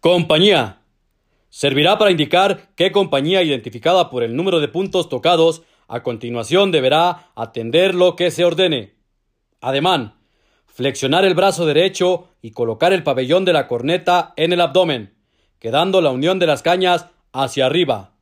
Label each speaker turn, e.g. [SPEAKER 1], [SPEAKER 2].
[SPEAKER 1] Compañía. Servirá para indicar qué compañía identificada por el número de puntos tocados a continuación deberá atender lo que se ordene. Ademán. Flexionar el brazo derecho y colocar el pabellón de la corneta en el abdomen, quedando la unión de las cañas hacia arriba.